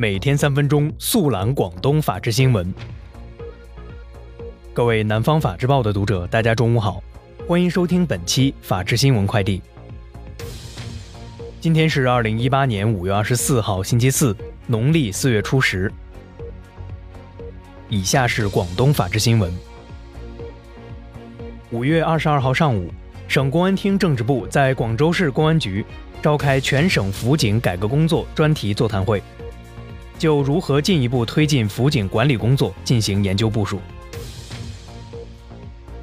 每天三分钟速览广东法治新闻。各位南方法制报的读者，大家中午好，欢迎收听本期法治新闻快递。今天是二零一八年五月二十四号，星期四，农历四月初十。以下是广东法治新闻。五月二十二号上午，省公安厅政治部在广州市公安局召开全省辅警改革工作专题座谈会，就如何进一步推进辅警管理工作进行研究部署。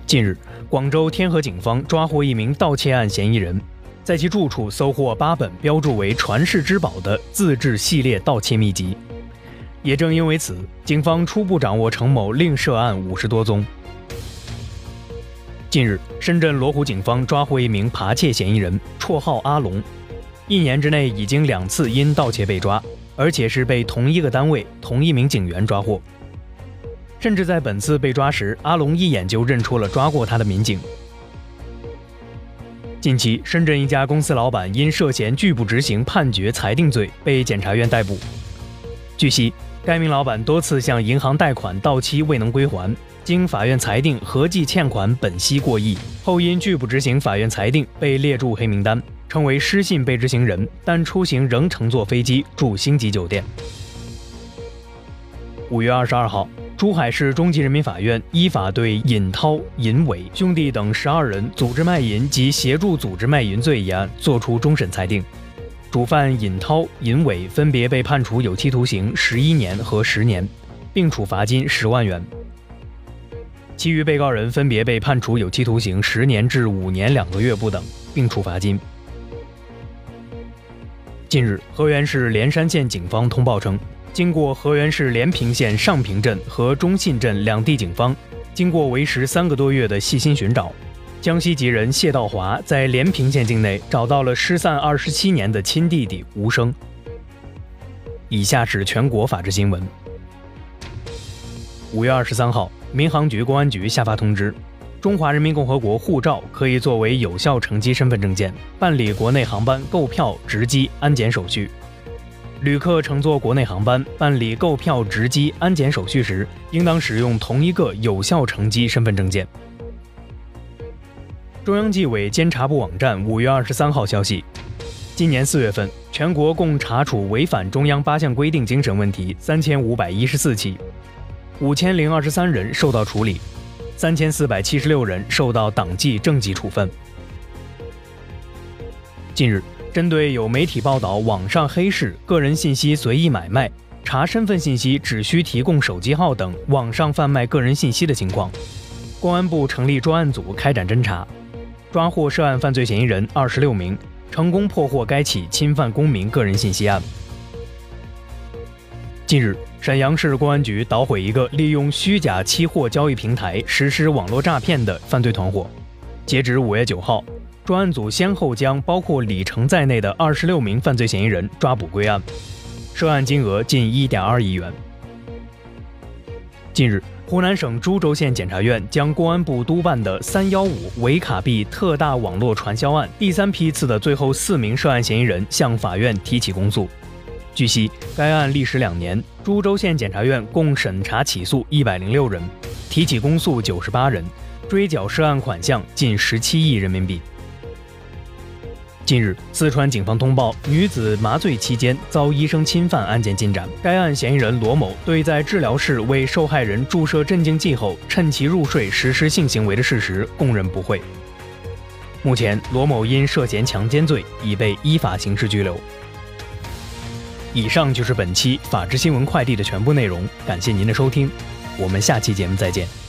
近日，广州天河警方抓获一名盗窃案嫌疑人，在其住处搜获八本标注为传世之宝的自制系列盗窃秘籍。也正因为此，警方初步掌握程某另涉案五十多宗。近日，深圳罗湖警方抓获一名扒窃嫌疑人，绰号阿龙，一年之内已经两次因盗窃被抓，而且是被同一个单位同一名警员抓获。甚至在本次被抓时，阿龙一眼就认出了抓过他的民警。近期，深圳一家公司老板因涉嫌拒不执行判决裁定罪被检察院逮捕。据悉。该名老板多次向银行贷款到期未能归还，经法院裁定合计欠款本息过亿，后因拒不执行法院裁定被列入黑名单，成为失信被执行人，但出行仍乘坐飞机住星级酒店。五月二十二号，珠海市中级人民法院依法对尹涛、尹伟兄弟等十二人组织卖淫及协助组织卖淫罪一案作出终审裁定。主犯尹涛、尹伟分别被判处有期徒刑十一年和十年，并处罚金十万元。其余被告人分别被判处有期徒刑十年至五年两个月不等，并处罚金。近日，河源市连山县警方通报称，经过河源市连平县上平镇和中信镇两地警方经过为时三个多月的细心寻找。江西籍人谢道华在连平县境内找到了失散二十七年的亲弟弟吴生。以下是全国法制新闻。五月二十三号，民航局公安局下发通知，中华人民共和国护照可以作为有效乘机身份证件办理国内航班购票、值机、安检手续。旅客乘坐国内航班办理购票、值机、安检手续时，应当使用同一个有效乘机身份证件。中央纪委监察部网站五月二十三号消息，今年四月份，全国共查处违反中央八项规定精神问题三千五百一十四起，五千零二十三人受到处理，三千四百七十六人受到党纪政纪处分。近日，针对有媒体报道网上黑市、个人信息随意买卖、查身份信息只需提供手机号等网上贩卖个人信息的情况，公安部成立专案组开展侦查。抓获涉案犯罪嫌疑人二十六名，成功破获该起侵犯公民个人信息案。近日，沈阳市公安局捣毁一个利用虚假期货交易平台实施网络诈骗的犯罪团伙。截止五月九号，专案组先后将包括李成在内的二十六名犯罪嫌疑人抓捕归案，涉案金额近一点二亿元。近日。湖南省株洲县检察院将公安部督办的“三幺五”伪卡币特大网络传销案第三批次的最后四名涉案嫌疑人向法院提起公诉。据悉，该案历时两年，株洲县检察院共审查起诉一百零六人，提起公诉九十八人，追缴涉案款项近十七亿人民币。近日，四川警方通报女子麻醉期间遭医生侵犯案件进展。该案嫌疑人罗某对在治疗室为受害人注射镇静剂后，趁其入睡实施性行为的事实供认不讳。目前，罗某因涉嫌强奸罪已被依法刑事拘留。以上就是本期法治新闻快递的全部内容，感谢您的收听，我们下期节目再见。